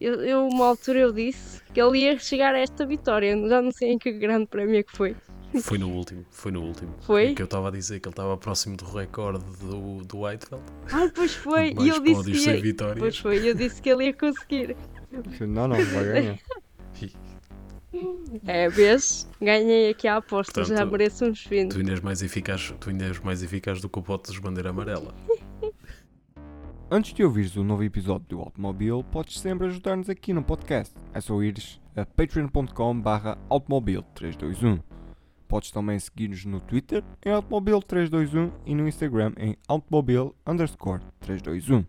Eu, eu, uma altura eu disse que ele ia chegar a esta vitória. Já não sei em que grande prémio é que foi. Foi no último, foi no último. Foi? Que eu estava a dizer que ele estava próximo do recorde do, do Whitefeld. Ah, pois foi. E eu disse que ia... vitórias. Pois foi, eu disse que ele ia conseguir. Não, não, vai ganhar. É, vês? Ganhei aqui a aposta, já Portanto, mereço uns Tu fins. ainda és mais eficaz, tu ainda és mais eficaz do que o pote de bandeira amarela. Antes de ouvires o novo episódio do Automóvel, podes sempre ajudar-nos aqui no podcast. É só ires a patreon.com barra automóvel321. Podes também seguir-nos no Twitter em automóvel321 e no Instagram em underscore 321.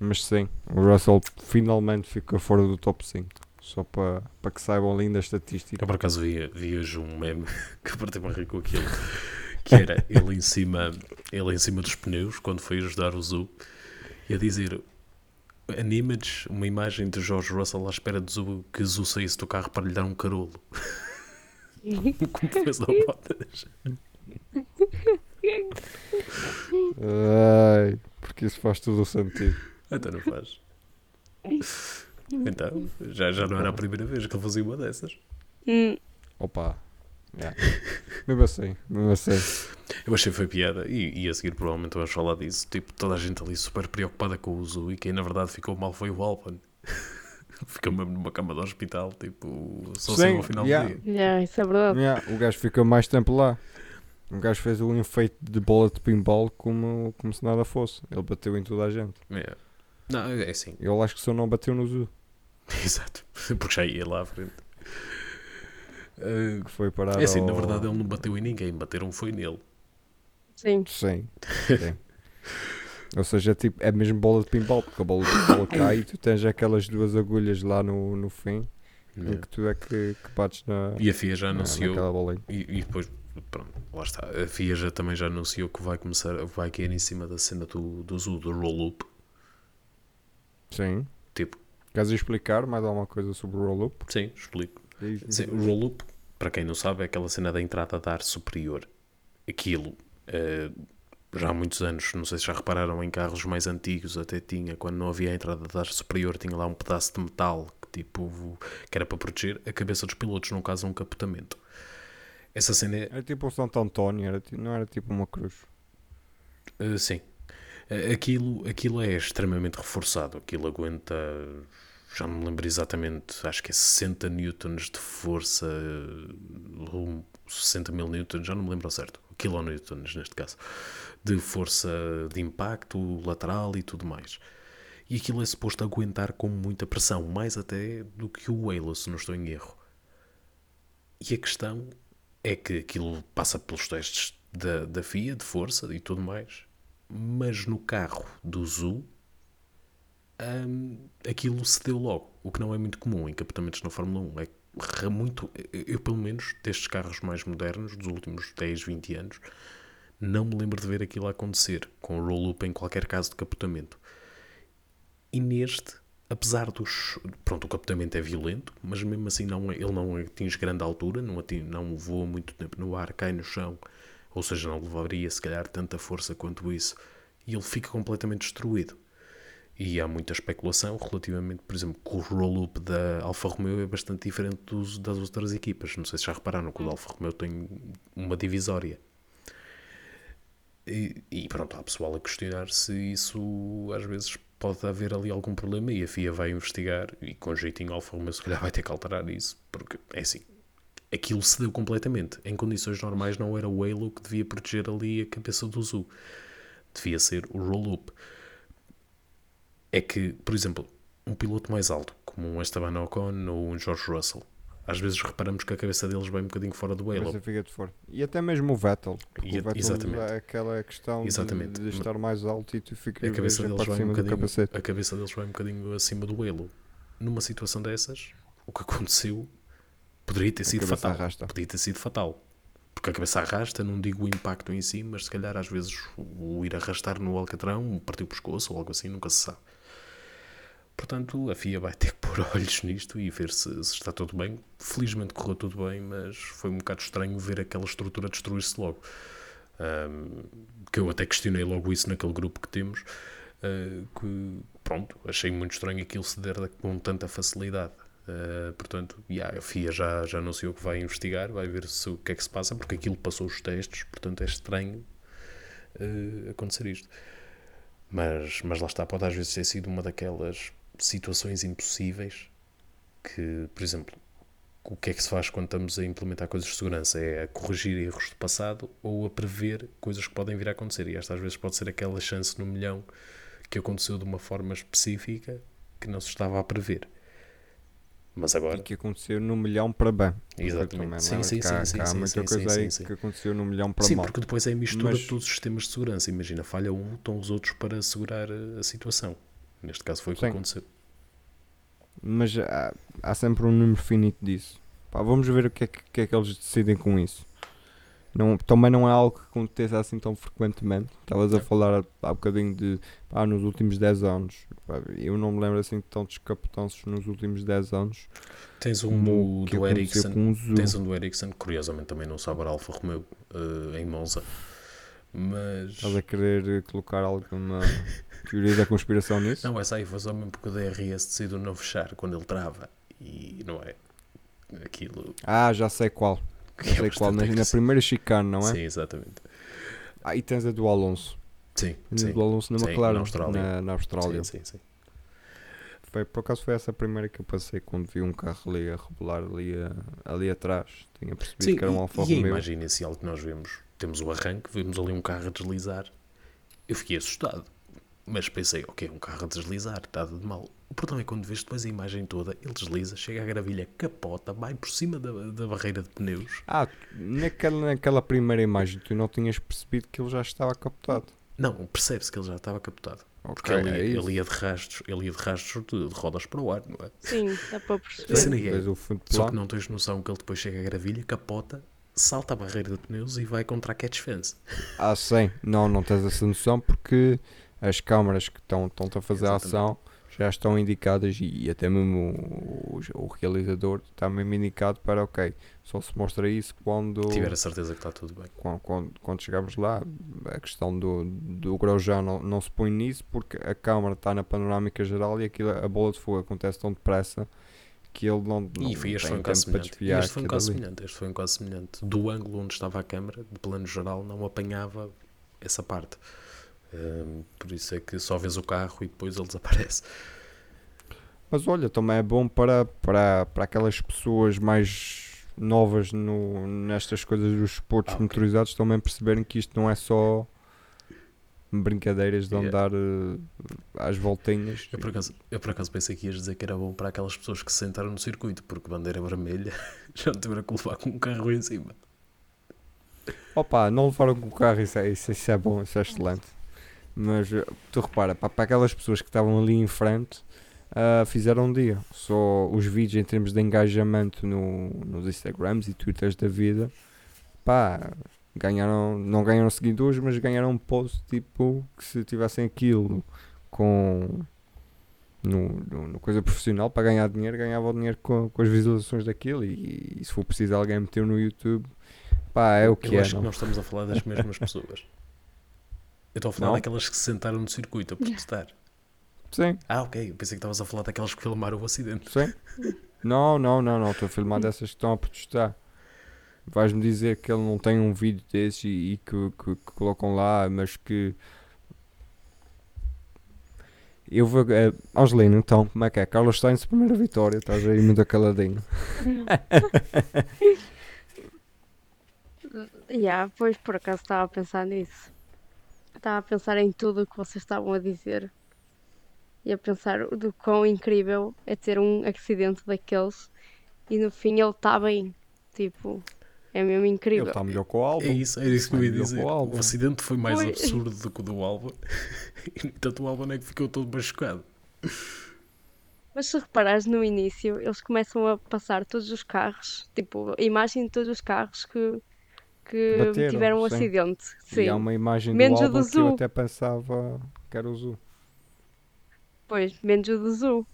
Mas sim, o Russell finalmente ficou fora do top 5. Só para para que saibam linda a estatística. Eu por acaso vi, vi hoje um meme que partiu-me a rir com aquilo. Que era ele em cima, ele em cima dos pneus, quando foi ajudar o Zu, e a dizer an image, uma imagem de George Russell à espera de Zu, que Zu saísse do carro para lhe dar um carolo. Como fez ao Bottas. Ai, porque isso faz todo o sentido. Então não faz. Então, já, já não era a primeira vez que ele fazia uma dessas. Hum, Opa. Yeah. mesmo assim, mesmo assim. Eu achei que foi piada e, e a seguir provavelmente vamos falar disso. Tipo, toda a gente ali super preocupada com o Zu e quem na verdade ficou mal foi o Alpan. Ficou mesmo numa cama do hospital, tipo, só Sim, saiu ao final yeah. do dia. yeah, isso é verdade. Yeah, o gajo fica mais tempo lá. O gajo fez um enfeite de bola de pinball como, como se nada fosse. Ele bateu em toda a gente. Yeah. Não, é assim, Eu acho que só não bateu no Zu, exato, porque já ia lá à frente. Uh, que foi parar é assim, na ao- verdade ele não bateu em ninguém, bateram foi nele. Sim. Sim. sim. Ou seja, é, tipo, é mesmo bola de pinball, porque a bola de pinball cai e tu tens aquelas duas agulhas lá no, no fim em Yeah. que tu é que, que bates na, E a FIA já na, anunciou, bolinha. e, e depois, pronto, lá está. A FIA já, também já anunciou que vai começar, vai cair em cima da cena do, do Zu, do roll-up. Sim. Tipo, Queres explicar mais alguma coisa sobre o roll-up? sim, explico. Sim, o roll-up, para quem não sabe, é aquela cena da entrada de ar superior. Aquilo, eh, já há muitos anos, não sei se já repararam, em carros mais antigos até tinha, quando não havia a entrada de ar superior, tinha lá um pedaço de metal que, tipo, que era para proteger a cabeça dos pilotos, no caso um capotamento. Essa cena é, Era tipo o Santo António, era, não era tipo uma cruz. Uh, sim. Aquilo, aquilo é extremamente reforçado. Aquilo aguenta, já não me lembro exatamente, acho que é 60 newtons de força, uh, ou 60 mil newtons, já não me lembro ao certo. Kilonewtons, neste caso. De força de impacto lateral e tudo mais. E aquilo é suposto aguentar com muita pressão, mais até do que o Halo, se não estou em erro. E a questão é que aquilo passa pelos testes da, da FIA, de força e tudo mais, mas no carro do Zu hum, aquilo se deu logo, o que não é muito comum em capotamentos na Fórmula 1. É muito, eu, pelo menos, destes carros mais modernos, dos últimos 10, 20 anos, não me lembro de ver aquilo acontecer com roll-up em qualquer caso de capotamento. E neste, apesar dos. Pronto, o capotamento é violento, mas mesmo assim não, é- ele não atinge grande altura, não, atinge, não voa muito tempo no ar, cai no chão, ou seja, não levaria se calhar tanta força quanto isso, e ele fica completamente destruído. E há muita especulação relativamente, por exemplo, que o roll-up da Alfa Romeo é bastante diferente dos, das outras equipas. Não sei se já repararam que o da Alfa Romeo tem uma divisória. E, e pronto, há pessoal a questionar se isso às vezes pode haver ali algum problema e a FIA vai investigar e com jeitinho Alfa Romeo se calhar vai ter que alterar isso, porque é assim, aquilo se deu completamente. Em condições normais não era o Halo que devia proteger ali a cabeça do Zu. Devia ser o roll-up. É que, por exemplo, um piloto mais alto, como um Esteban Ocon ou um George Russell, às vezes reparamos que a cabeça deles vai um bocadinho fora do Halo. Fica de fora. E até mesmo o Vettel. E- o Vettel exatamente. é aquela questão de- Exatamente. De, estar mais alto e tu ficas a cabeça deles vai um bocadinho, a cabeça deles vai um bocadinho acima do Halo. Numa situação dessas, o que aconteceu poderia ter sido fatal. arrasta. Podia ter sido fatal. porque a cabeça arrasta, não digo o impacto em si, mas se calhar às vezes o ir arrastar no alcatrão, partir o pescoço ou algo assim, nunca se sabe. Portanto, a FIA vai ter que pôr olhos nisto e ver se, se está tudo bem. Felizmente correu tudo bem, mas foi um bocado estranho ver aquela estrutura destruir-se logo. Um, que eu até questionei logo isso naquele grupo que temos. Uh, que, pronto, achei muito estranho aquilo se der com tanta facilidade. Uh, portanto, yeah, a FIA já, já anunciou que vai investigar, vai ver se, o que é que se passa, porque aquilo passou os testes, portanto é estranho uh, acontecer isto. Mas, mas lá está, pode às vezes ter sido uma daquelas situações impossíveis que, por exemplo, o que é que se faz quando estamos a implementar coisas de segurança? É a corrigir erros do passado ou a prever coisas que podem vir a acontecer. E esta às vezes pode ser aquela chance no milhão que aconteceu de uma forma específica que não se estava a prever. Mas agora. E que aconteceu no milhão para bem. Exatamente. Sim, sim, sim, sim. Há muita coisa aí que aconteceu no milhão para sim, mal. Sim, porque depois é a mistura Mas... de todos os sistemas de segurança. Imagina, falha um, estão os outros para segurar a situação. Neste caso foi o que sim. aconteceu. Mas há, há, sempre um número finito disso. Pá, vamos ver o que é que, que, é que eles decidem com isso. Não, também não é algo que aconteça assim tão frequentemente. Estavas a falar há, bocadinho de pá, nos últimos 10 anos. Eu não me lembro assim de tantos capitães nos últimos 10 anos. Tens um do, do Ericsson. Um tens um do Ericsson, curiosamente também não sabe Alfa Romeo uh, em Monza. Mas. Estás a querer colocar alguma teoria da conspiração nisso? Não, essa aí foi só mesmo porque o DRS decidiu não fechar quando ele trava. E não é. Aquilo. Ah, já sei qual. Já sei qual, na, na primeira chicane, não é? Sim, exatamente. Ah, e tens a do Alonso. Sim, a sim. do Alonso na sim, McLaren, na Austrália. Na, na Austrália. Sim, sim, sim. Foi, por acaso foi essa a primeira que eu passei quando vi um carro ali a rebolar ali, a, ali atrás. Tinha percebido sim, que era um Alfa Romeo. E imagina se algo que nós vemos, temos o arranque, vemos ali um carro a deslizar. Eu fiquei assustado. Mas pensei, ok, um carro a deslizar, nada de mal. O problema é quando vês depois a imagem toda, ele desliza, chega à gravilha, capota, vai por cima da, da barreira de pneus. Ah, naquela, naquela primeira imagem tu não tinhas percebido que ele já estava capotado. Não, percebe-se que ele já estava capotado. Okay, porque ele, é ele, ia de rastros, ele ia de rastros de, de rodas para o ar, não é? Sim, dá para perceber. Assim é. Só que não tens noção que ele depois chega à gravilha, capota, salta a barreira de pneus e vai contra a catch fence. Ah, sim. Não, não tens essa noção porque as câmaras que estão, estão a fazer Exatamente. a ação já estão indicadas e, até mesmo o, o, o, realizador está mesmo indicado para ok, só se mostra isso quando tiver a certeza que está tudo bem. Quando, quando, quando chegamos lá, a questão do, do grau já não, não se põe nisso porque a câmara está na panorâmica geral e aquilo, a bola de fogo acontece tão depressa que ele não, não e foi, este foi um caso semelhante. Este foi um caso semelhante. Este foi um caso semelhante. Do ângulo onde estava a câmara, de plano geral, não apanhava essa parte. Um, por isso é que só vês o carro e depois ele desaparece. Mas olha, também é bom para, para, para aquelas pessoas mais novas no, nestas coisas dos esportes ah, okay. motorizados também perceberem que isto não é só brincadeiras de andar yeah. às voltinhas. Eu por, acaso, eu por acaso pensei que ias dizer que era bom para aquelas pessoas que se sentaram no circuito, porque bandeira vermelha já não tiveram que levar com um carro em cima. Opa, não levaram com o carro, isso é, isso, isso é bom, isso é excelente. Mas eh, tu repara, para, para aquelas pessoas que estavam ali em frente, uh, fizeram um dia. Só os vídeos em termos de engajamento no, nos Instagrams e Twitters da vida, pá, ganharam, não ganharam seguidores, mas ganharam um post tipo que se tivessem aquilo com no, no, no coisa profissional para ganhar dinheiro, ganhava o dinheiro com, com as visualizações daquilo e, e, se for preciso alguém meter no YouTube, pá, é o que Eu é. acho não? que nós estamos a falar das mesmas pessoas. Eu estou a falar não? daquelas que se sentaram no circuito a protestar. Sim. Ah, ok. Eu pensei que estavas a falar daquelas que filmaram o acidente. Sim. Não, não, não, não. Estou a filmar dessas que estão a protestar. Vais-me dizer que ele não tem um vídeo desses e, e que, que, que, colocam lá, mas que. Eu vou. Uh, Angelina, então, como é que é? Carlos Sainz, primeira vitória. Estás aí muito caladinho. yeah, pois por acaso estava a pensar nisso. Estava a pensar em tudo o que vocês estavam a dizer. E a pensar do quão incrível é ter um acidente daqueles e no fim ele está bem. Tipo, é mesmo incrível. Ele está melhor com o álbum. É isso, é isso que eu ia dizer. O, o acidente foi mais foi. absurdo do que o do álbum. E tanto o álbum é que ficou todo machucado. Mas se reparares no início, eles começam a passar todos os carros, tipo, a imagem de todos os carros que, que Bateram, tiveram um acidente. Sim. E há uma imagem Menos do o do álbum que eu Zoo. até pensava que era o Zoo. Pois, menos o do Zoo.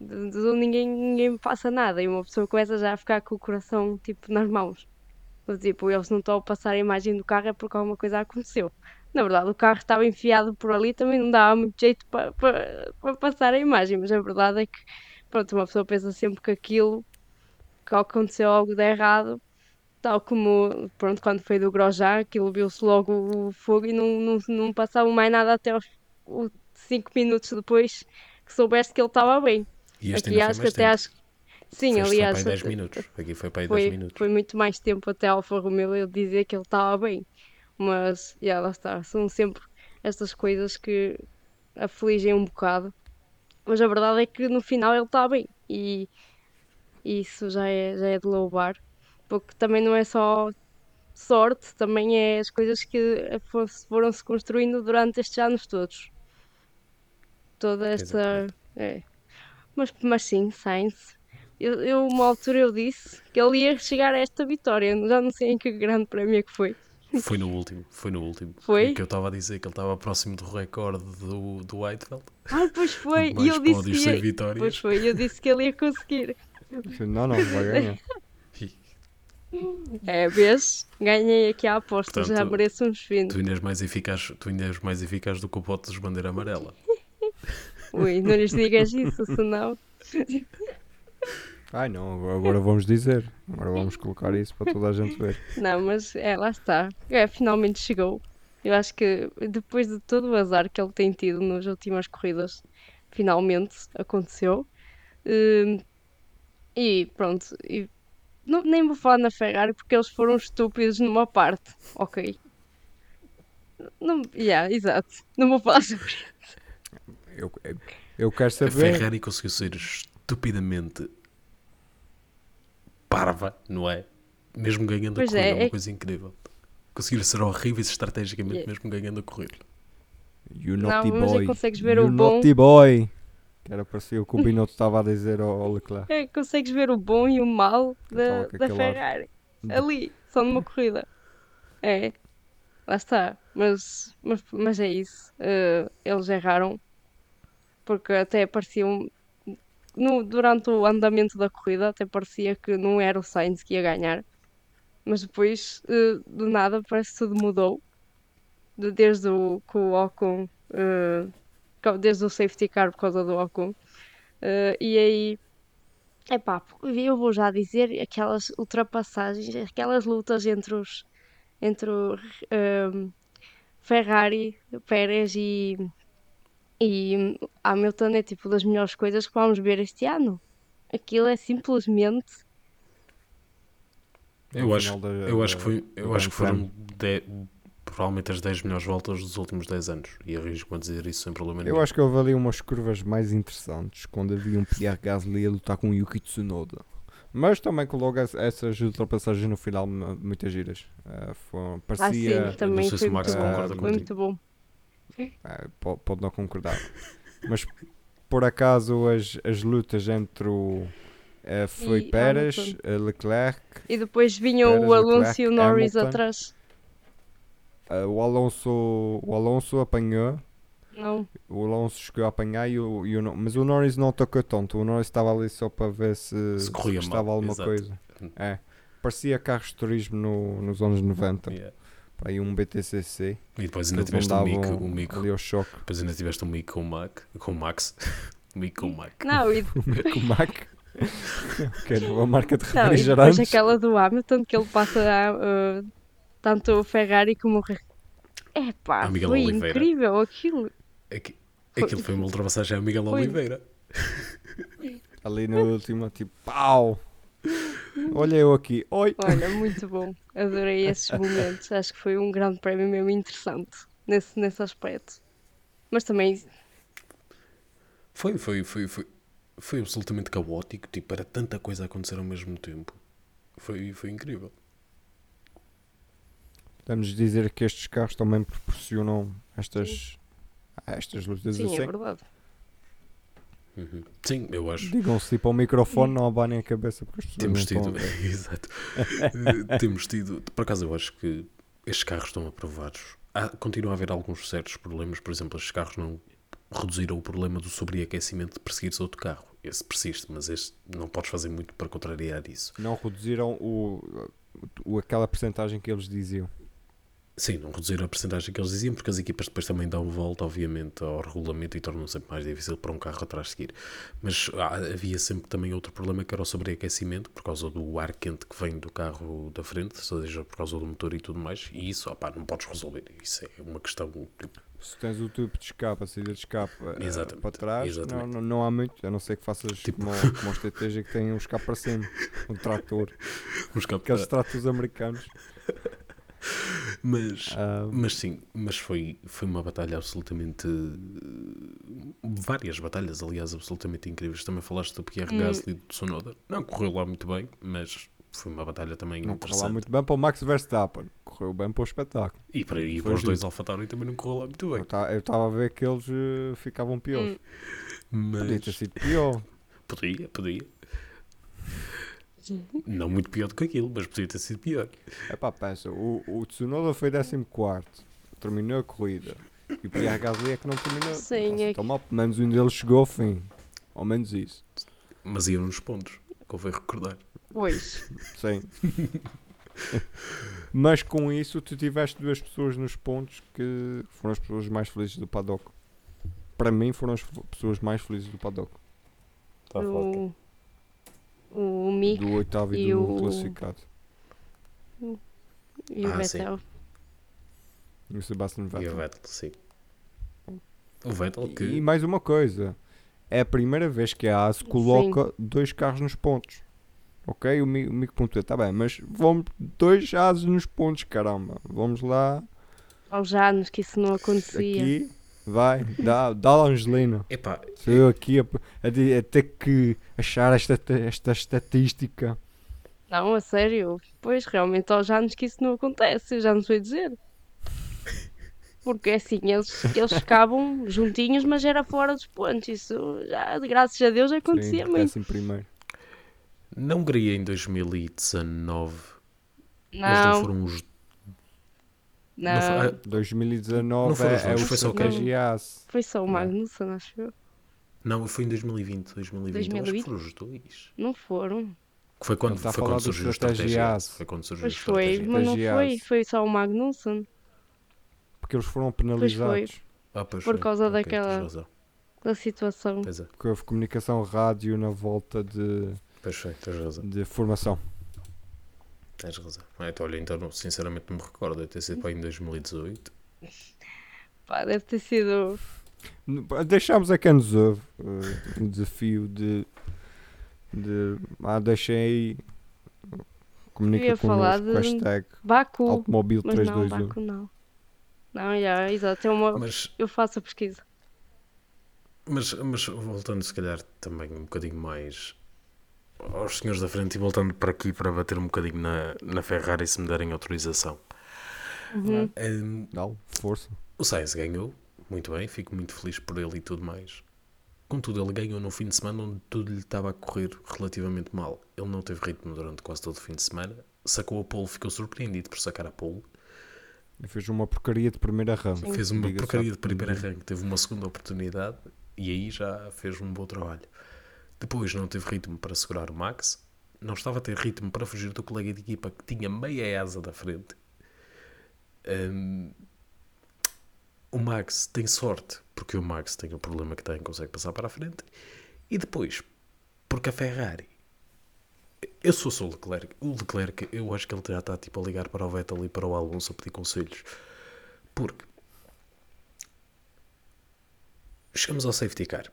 Do Zoo ninguém, ninguém passa nada e uma pessoa começa já a ficar com o coração tipo nas mãos. Tipo, eles não estão a passar a imagem do carro é porque alguma coisa aconteceu. Na verdade, o carro estava enfiado por ali, também não dava muito jeito para para passar a imagem, mas a verdade é que, pronto, uma pessoa pensa sempre que aquilo, que aconteceu algo de errado, tal como, pronto, quando foi do Grosjean, aquilo viu-se logo o fogo e não, não, não passava mais nada até aos 5 minutos depois que soubeste que ele estava bem. E este Aqui acho que até acho. Sim, Este aliás, foi para aí 10 até- minutos. Aqui foi para aí 10 foi, minutos. foi muito mais tempo até Alfa Romeo ele dizer que ele estava bem. Mas, já lá está, são sempre estas coisas que afligem um bocado. Mas a verdade é que no final ele está bem. E isso já é, já é de louvar. Porque também não é só sorte, também é as coisas que for- foram-se construindo durante estes anos todos. Toda esta. É. Mas, mas sim, Sainz. Eu, eu, uma altura eu disse que ele ia chegar a esta vitória. Já não sei em que grande prémio é que foi. Foi no último, foi no último. Foi? Que eu estava a dizer que ele estava próximo do recorde do, do Whitefeld. Ah, pois foi. E eu disse que ia... Pois foi, eu disse que ele ia conseguir. Não, não, vai ganhar. É, vês? Ganhei aqui a aposta, já Portanto, mereço uns finos. Tu ainda és mais eficaz, tu ainda és mais eficaz do que o Bottas bandeira amarela. Ui, não lhes digas isso, senão. Ai não, agora- agora vamos dizer. Agora vamos colocar isso para toda a gente ver. Não, mas é, lá está. É, finalmente chegou. Eu acho que depois de todo o azar que ele tem tido nas últimas corridas, finalmente aconteceu. Hum, e pronto. E não- nem vou falar na Ferrari porque eles foram estúpidos numa parte. Ok. Não, yeah, exato. Não vou falar sobre isso. Eu, eu, quero A saber. Ferrari conseguiu ser estupidamente parva, não é? Mesmo ganhando Pois a corrida, é, é uma é- coisa incrível. Conseguiram ser horríveis estrategicamente, Yeah. mesmo ganhando a corrida. You Não, naughty mas aí boy. consegues ver you o bom. naughty boy. Que era parecia o que o Binotto estava a dizer ao, ao Leclerc. É, consegues ver o bom e o mau da, da aquele ar. Ferrari. Ali, só numa corrida. É, lá está. Mas, mas, mas é isso. Eh, eles erraram. Porque até pareciam. No, durante o andamento da corrida, até parecia que não era o Sainz que ia ganhar. Mas depois, eh, do nada, parece que tudo mudou. De- desde o, que o Ocon. co- desde o safety car por causa do Ocon. Eh, e aí Epá, eu vou já dizer aquelas ultrapassagens, aquelas lutas entre os entre o ehm, Ferrari, Pérez e, e Hamilton é tipo das melhores coisas que vamos ver este ano. Aquilo é simplesmente Eu acho, da- eu acho que, foi, eu acho que foram provavelmente as 10 melhores voltas dos últimos 10 anos. E arrisco a dizer isso sem problema nenhum. Eu acho que houve ali umas curvas mais interessantes quando havia um Pierre Gasly a lutar com o Yuki Tsunoda. Mas também que logo ess- essas ultrapassagens no final mu- muitas giras. Ah, foram- ah, parecia. sim, também sei se foi o Max muito bom. concorda Foi contigo. muito bom. ah, po- pode não concordar. Mas por acaso as, as lutas entre o. eh, foi E Pérez, Hamilton. eh, Leclerc, E depois vinham Pérez, o Alonso Leclerc, e o Norris Hamilton. atrás. Eh, o, Alonso, o Alonso apanhou. Não, O Alonso chegou a apanhar, e o, e o mas o Norris não tocou tanto. O Norris estava ali só para ver se, Se corria estava mal, alguma exato. coisa. É. Parecia carros de turismo no- nos anos 90. Yeah. Para aí um BTCC. E depois ainda tiveste um mico, um mico. ali ao choque. Depois ainda tiveste um mico com o Mac, com o Max. Mico com o Mac. não, e, Com o Mac. que era uma marca de não, e depois refrigerantes. aquela do Hamilton que ele passa a, uh, tanto o Ferrari como o. Re- Epá, Ah, foi Oliveira. incrível aquilo. Aqui- Aquilo foi uma ultrapassagem a Miguel Foi. Oliveira. Ali na última, tipo, pau! Olha eu aqui. Oi! Olha, muito bom. Adorei esses momentos. Acho que foi um grande prémio mesmo interessante nesse, nesse aspecto. Mas também, Foi, foi, foi, foi, foi absolutamente caótico. Tipo, era tanta coisa a acontecer ao mesmo tempo. Foi, foi incrível. Podemos dizer que estes carros também proporcionam estas, estas lutas sim, assim. é verdade. Uhum. Sim, eu acho. Digam-se tipo ao microfone, não abanem a cabeça porque as Temos tido, exato. Eh, Temos tido, por acaso eu acho que estes carros estão aprovados. Há, continua a haver alguns certos problemas, por exemplo, estes carros não reduziram o problema do sobreaquecimento de perseguir-se outro carro. Esse persiste, mas este não podes fazer muito para contrariar isso. Não reduziram o, o, aquela percentagem que eles diziam. Sim, não reduziram a percentagem que eles diziam, porque as equipas depois também dão volta, obviamente, ao regulamento e tornam sempre mais difícil para um carro atrás seguir. Mas ah, havia sempre também outro problema que era o sobreaquecimento, por causa do ar quente que vem do carro da frente, ou seja, por causa do motor e tudo mais, e isso, opá, não podes resolver. Isso é uma questão. tipo, Se tens o tubo de escape, a saída de escape Exatamente, para trás, não, não, não há muito, a não ser que faças Tipo- como os TTG que têm um escape para cima, um trator, um escape- aqueles tratos americanos. Mas, Ah, mas sim, mas foi, foi uma batalha absolutamente. Várias batalhas, aliás, absolutamente incríveis. Também falaste do Pierre Hum. Gasly e do Tsunoda. Não correu lá muito bem, mas foi uma batalha também não correu interessante. lá muito bem para o Max Verstappen, correu bem para o espetáculo. E para, e para os dois AlphaTauri também não correu lá muito bem. eu estava a ver que eles eh, ficavam piores. Hum. Podia ter Mas sido pior. podia, podia. Não muito pior do que aquilo, mas podia ter sido pior. Epá, pensa, o, o Tsunoda foi 14, terminou a corrida. E o Pierre Gasly é que não terminou. Sim, Nossa, é então, mal, pelo menos um deles chegou ao fim. Ao menos isso. Mas iam nos pontos, convém recordar. Pois. Sim. Mas com isso tu tiveste duas pessoas nos pontos que foram as pessoas mais felizes do paddock. Para mim foram as pessoas mais felizes do paddock. Tá o, o Mick Do oitavo e, e do o- classificado. e o Ah, sim. Vettel. E o Sebastian E o Vettel. Vettel, sim. O Vettel que. E mais uma coisa. É a primeira vez que a AS coloca dois carros nos pontos. Ok? O Mi- o Mico pontua, está bem, mas vamos dois ases nos pontos, caramba. Vamos lá. Aos anos que isso não acontecia. Aqui, vai, dá, dá lá Angelina. Epá, Sou eu aqui a, a a ter que achar esta, esta estatística. Não, a sério. Pois, realmente aos anos que isso não acontece, eu já não sei dizer. Porque assim, eles, eles ficavam juntinhos, mas era fora dos pontos. Isso já, graças a Deus, acontecia Sim, muito. primeiro. na Hungria em 2019, eles não Não, foram os. Não, não foi- ah, 2019 Não foram os é, é dois, o foi só estratégia AS. foi só o Magnussen, acho eu. Não, foi em 2020. 2020. Eu acho que 2020? foram os dois. Não foram. Que foi quando, a foi quando do surgiu a estratégia. Foi quando surgiu Pois foi, estratégia. mas não foi. Foi só o Magnussen. Porque eles foram penalizados. Ah, pois por foi. causa Ok, daquela-. Da situação. Pois é, Porque houve comunicação rádio na volta de, pois foi, tens razão. de formação. Tens razão. Então, olha, então, sinceramente não me recordo. Deve ter sido para em 2018. Pá, deve ter sido. Deixámos a quem nos ouve uh, o desafio de. de ah, deixem aí. Comunica ia falar de- Hashtag Baku. Automóvel Mas não, 321. Baku não. Não, já, exato. É uma... Mas, Eu faço a pesquisa. mas, mas voltando, se calhar, também um bocadinho mais aos senhores da frente e voltando para aqui para bater um bocadinho na, na Ferrari se me derem autorização. Uhum. Hum, Não, força. O Sainz ganhou, muito bem, fico muito feliz por ele e tudo mais. Contudo, ele ganhou num fim de semana onde tudo lhe estava a correr relativamente mal. Ele não teve ritmo durante quase todo o fim de semana, sacou a pole, ficou surpreendido por sacar a pole, E fez uma porcaria de primeira rama. fez uma porcaria de primeiro arranque, teve uma segunda oportunidade e aí já fez um bom trabalho. Depois não teve ritmo para segurar o Max, não estava a ter ritmo para fugir do colega de equipa que tinha meia asa da frente. Hum, o Max tem sorte, porque o Max tem o problema que tem, consegue passar para a frente. E depois, porque a Ferrari. Eu sou só o Leclerc. O Leclerc, eu acho que ele já está tipo a ligar para o Vettel e para o Alonso a pedir conselhos. Porque chegamos ao safety car.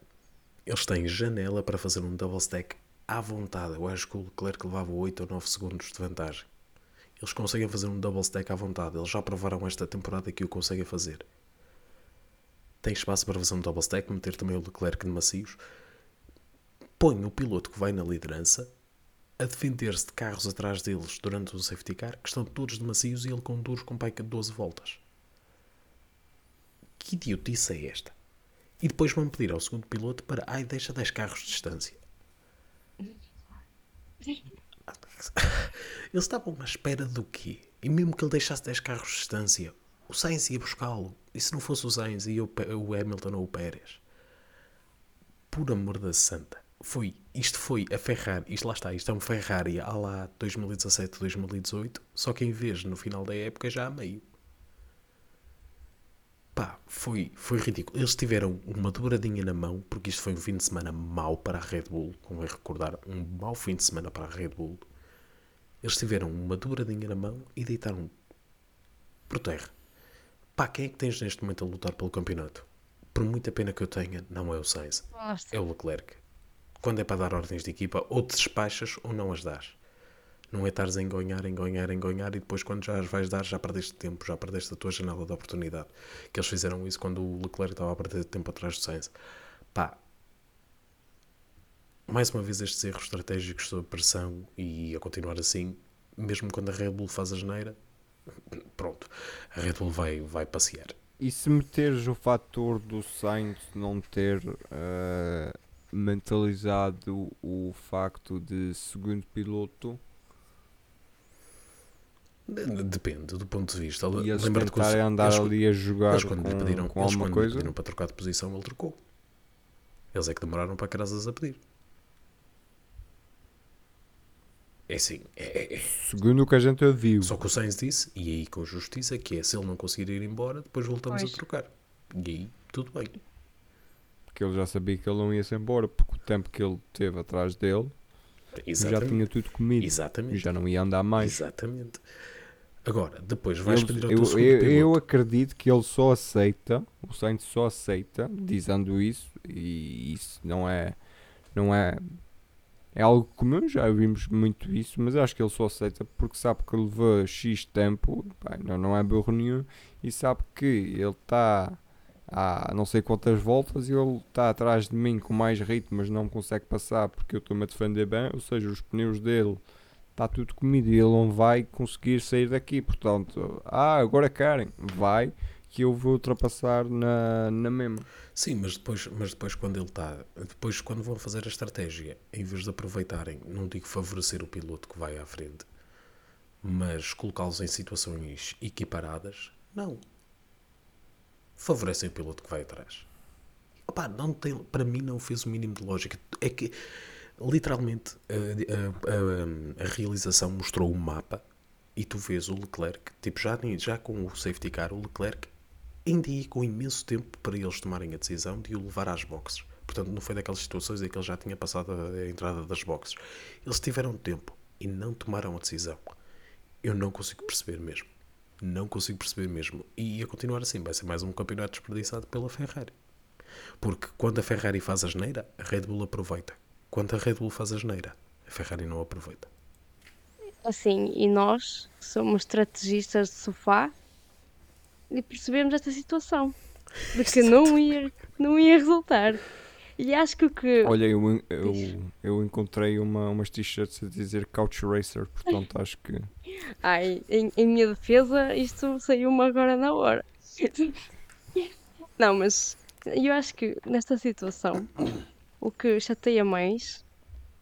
Eles têm janela para fazer um double stack à vontade. Eu acho que o Leclerc levava 8 ou 9 segundos de vantagem. Eles conseguem fazer um double stack à vontade. Eles já provaram esta temporada que o conseguem fazer. Tem espaço para fazer um double stack, meter também o Leclerc de macios. Põe o piloto que vai na liderança a defender-se de carros atrás deles durante o safety car, que estão todos de macios e ele conduz com paica de 12 voltas. Que idiotice é esta? E depois vão pedir ao segundo piloto para, ai, deixa 10 carros de distância. Eles estavam à espera do quê? E mesmo que ele deixasse 10 carros de distância, o Sainz ia buscá-lo. E se não fosse o Sainz, ia o, Hamilton ou o Pérez. Por amor da santa. Foi, isto foi a Ferrari, isto lá está, isto é um Ferrari há lá 2017, 2018, só que em vez no final da época já a meio. Pá, foi, foi ridículo. Eles tiveram uma dobradinha na mão, porque isto foi um fim de semana mau para a Red Bull, como é recordar, um mau fim de semana para a Red Bull. Eles tiveram uma dobradinha na mão e deitaram por terra. Pá, quem é que tens neste momento a lutar pelo campeonato? Por muita pena que eu tenha, não é o Sainz, Falaste. é o Leclerc. Quando é para dar ordens de equipa, ou te despachas ou não as dás. Não é estares a engonhar, engonhar, engonhar e depois quando já as vais dar já perdeste tempo, já perdeste a tua janela de oportunidade. Que eles fizeram isso quando o Leclerc estava a perder tempo atrás do Sainz. Pá, mais uma vez estes erros estratégicos sob pressão e a continuar assim, mesmo quando a Red Bull faz a geneira, pronto, a Red Bull vai, vai passear. E se meteres o fator do Sainz não ter eh, mentalizado o facto de segundo piloto Depende do ponto de vista. e eles Lembra-te que os- tentarem andar eles- ali a jogar Eles quando lhe com, pediram, com eles alguma quando lhe coisa, pediram para trocar de posição, ele trocou. Eles é que demoraram para carasas a pedir. É assim, é, é- é. segundo o que a gente viu. Só que o Sainz disse, e aí com justiça, que é se ele não conseguir ir embora, depois voltamos Pois. a trocar. E aí, tudo bem. Porque ele já sabia que ele não ia-se embora, porque o tempo que ele teve atrás dele já Exatamente. tinha tudo comido. E Exatamente. já não ia andar mais. Exatamente. Agora, depois vais Ele- pedir ao eu, teu eu- piloto. eu acredito que ele só aceita, o Sainz só aceita, dizendo isso, e isso não é, não é, é algo comum, já vimos muito isso, mas acho que ele só aceita porque sabe que levou X tempo, pá, não, não é burro nenhum, e sabe que ele está há não sei quantas voltas e ele está atrás de mim com mais ritmo, mas não consegue passar porque eu estou-me a defender bem, ou seja, os pneus dele está tudo comido e ele não vai conseguir sair daqui. Portanto, ah, agora querem, vai que eu vou ultrapassar na, na mesma. Sim, mas depois, mas depois quando ele está. Depois, quando vão fazer a estratégia, em vez de aproveitarem, não digo favorecer o piloto que vai à frente, mas colocá-los em situações equiparadas, não. Favorecem o piloto que vai atrás. Opá, não tem, para mim não fez o mínimo de lógica. É que, literalmente, a, a- a- a realização mostrou um mapa e tu vês o Leclerc, tipo, já, já com o safety car, o Leclerc ainda ia com imenso tempo para eles tomarem a decisão de o levar às boxes. Portanto, não foi daquelas situações em que ele já tinha passado a, a entrada das boxes. Eles tiveram tempo e não tomaram a decisão. Eu não consigo perceber mesmo. Não consigo perceber mesmo. E a continuar assim, vai ser mais um campeonato desperdiçado pela Ferrari. Porque quando a Ferrari faz a geneira, a Red Bull aproveita. Quando a Red Bull faz a geneira, a Ferrari não aproveita. Assim, e nós que somos estrategistas de sofá e percebemos esta situação de que não ia, não ia resultar. E acho que o que. Olha, eu, eu, eu encontrei uma, umas t-shirts a dizer Couch Racer, portanto acho que Ai, em, em minha defesa, isto saiu-me agora na hora. Não, mas eu acho que nesta situação o que chateia mais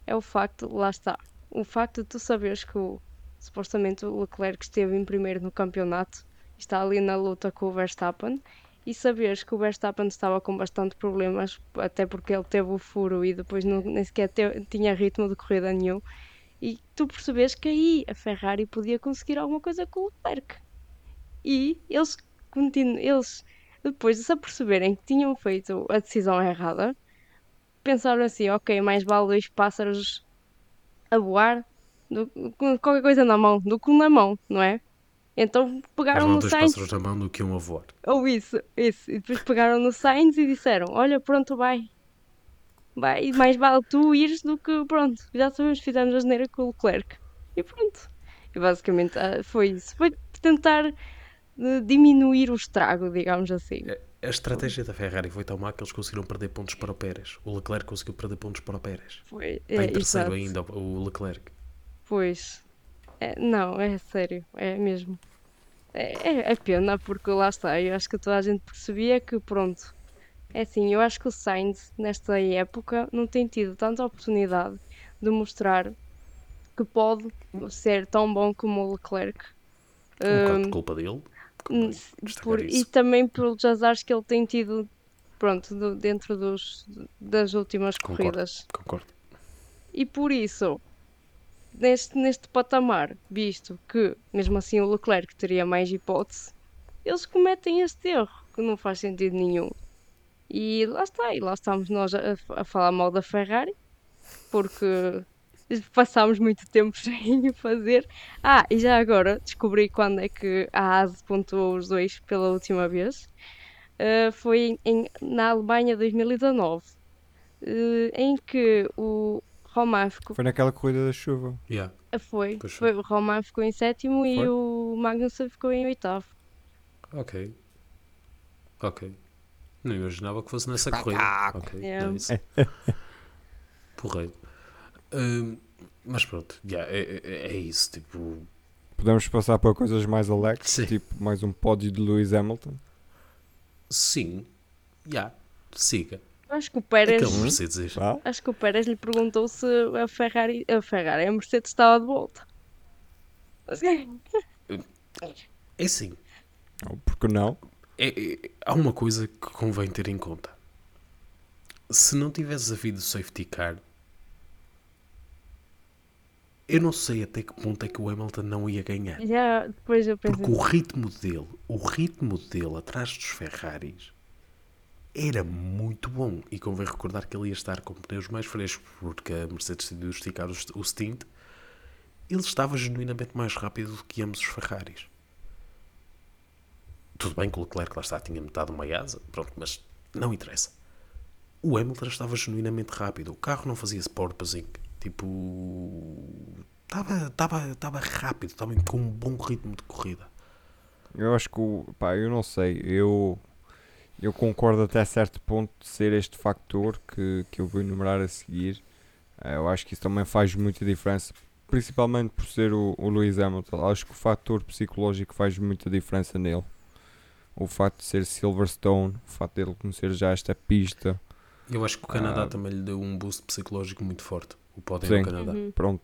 é o facto, lá está, o facto de tu saberes que o, supostamente o Leclerc esteve em primeiro no campeonato, está ali na luta com o Verstappen, e saberes que o Verstappen estava com bastante problemas, até porque ele teve o furo e depois não, nem sequer te- tinha ritmo de corrida nenhum, e tu percebes que aí a Ferrari podia conseguir alguma coisa com o Leclerc. E eles, eles depois de se aperceberem que tinham feito a decisão errada, pensaram assim: ok, mais vale dois pássaros a voar do, com qualquer coisa na mão do que um na mão, não é? Então pegaram no dois Sainz, pássaros na mão do que um a voar. ou isso, isso, e depois pegaram no Sainz e disseram: olha, pronto, vai. Vai, mais vale tu ires do que, pronto, já sabemos, fizemos a geneira com o Leclerc. E pronto. E basicamente ah, foi isso. Foi tentar eh, diminuir o estrago, digamos assim. A estratégia da Ferrari foi tão má que eles conseguiram perder pontos para o Pérez. O Leclerc conseguiu perder pontos para o Pérez. Foi, Está é, em terceiro exato. ainda o Leclerc. Pois. É, não, é sério, é mesmo. É, é, é pena, porque lá está, eu acho que toda a gente percebia que, pronto, É assim, eu acho que o Sainz, nesta época, não tem tido tanta oportunidade de mostrar que pode ser tão bom como o Leclerc. Um bocado Hum, de culpa dele. Hum, por- e também pelos azares que ele tem tido, pronto, do- dentro dos, das últimas Concordo. corridas. Concordo. E por isso, neste, neste patamar, visto que mesmo assim o Leclerc teria mais hipótese, eles cometem este erro, que não faz sentido nenhum. E lá está, e lá estamos nós a, a falar mal da Ferrari, porque passámos muito tempo sem o fazer. Ah, e já agora descobri quando é que a ASE pontuou os dois pela última vez. Uh, foi em, na Alemanha 2019, uh, em que o Romain ficou, Foi naquela corrida da chuva. Yeah. foi, Pois foi, o Romain ficou em sétimo Foi? e o Magnussen ficou em oitavo. Ok. Ok. Não imaginava que fosse nessa corrida. Ok. Yeah. Nice. Porreiro. Mas pronto, yeah, é, é- é isso. Tipo, Podemos passar para coisas mais alegres, Sim. tipo mais um pódio de Lewis Hamilton. sim, já, siga. Acho que o Pérez. Tá? acho que o Pérez lhe perguntou se a Ferrari, a Ferrari, a Mercedes estava de volta. É Ou Porque não? é- é- há uma coisa que convém ter em conta. Se não tivesse havido safety car, eu não sei até que ponto é que o Hamilton não ia ganhar. Já, depois eu pensei, Porque o ritmo dele, o ritmo dele atrás dos Ferraris era muito bom. E convém recordar que ele ia estar com pneus mais frescos, porque a Mercedes decidiu esticar o st- o stint. Ele estava genuinamente mais rápido do que ambos os Ferraris. Tudo bem que o Leclerc lá está, tinha metade de uma asa, pronto, mas não interessa. O Hamilton estava genuinamente rápido. O carro não fazia porpoising. Tipo. Estava, estava, estava rápido, estava com um bom ritmo de corrida. Eu acho que, o- pá, eu não sei, eu, eu concordo até certo ponto de ser este factor que, que eu vou enumerar a seguir. Eh, Eu acho que isso também faz muita diferença, principalmente por ser o, o Lewis Hamilton. Acho que o fator psicológico faz muita diferença nele. O facto de ser Silverstone, o facto dele conhecer já esta pista, Eu acho que o Canadá Ah. também lhe deu um boost psicológico muito forte. O pódio Sim. do Canadá. Uhum. pronto.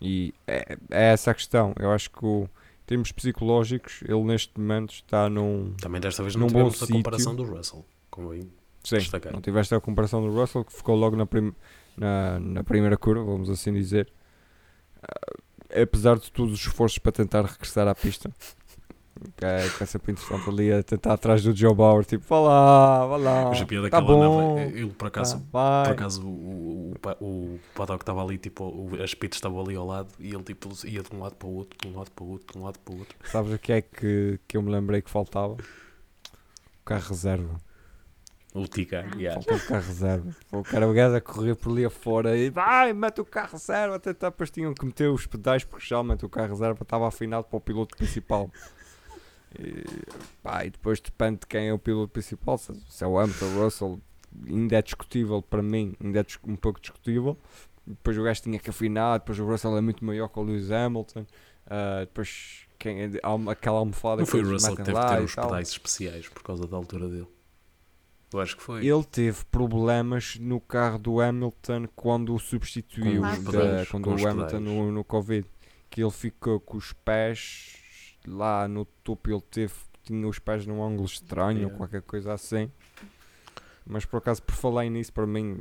E é, é essa a questão. Eu acho que, o, em termos psicológicos, ele neste momento está num. Também desta vez Num não bom tivemos a sítio. comparação do Russell. Convém Sim, destacar. não tiveste a comparação do Russell que ficou logo na, prim- na, na primeira curva, vamos assim dizer. Ah, apesar de todos os esforços para tentar regressar à pista, que é, que é sempre interessante ali a tentar atrás do Joe Bauer, tipo, vá lá, vá lá, Mas a piada que tá ele bom, andava. Ele por acaso, tá, vai. por acaso o, o, o, pa- o paddock estava ali, tipo, o, as pits estavam ali ao lado e ele tipo, ia de um lado para o outro, de um lado para o outro, de um lado para o outro. Sabes o que é que, que eu me lembrei que faltava? O carro reserva. O Ticar, yeah. Faltou o carro reserva. O cara o gajo a correr por ali afora e vai, mete o carro reserva. Até tá, depois tinham que meter os pedais porque realmente o carro reserva estava afinado para o piloto principal. E, pá, e depois depende de quem é o piloto principal. Se, se é o Hamilton, o Russell, ainda é discutível para mim, ainda é um pouco discutível. Depois o gajo tinha que afinar. Depois o Russell é muito maior que o Lewis Hamilton. Ah, depois quem é aquela almofada Não foi o Russell que teve que ter uns pedais especiais por causa da altura dele. Eu acho que foi. Ele teve problemas no carro do Hamilton quando o substituiu, os da- pedais, quando o Hamilton pedais. no, no Covid. Que ele ficou com os pés lá no topo, ele teve, tinha os pés num ângulo estranho ou Yeah. qualquer coisa assim. Mas por acaso, por falar nisso, para mim,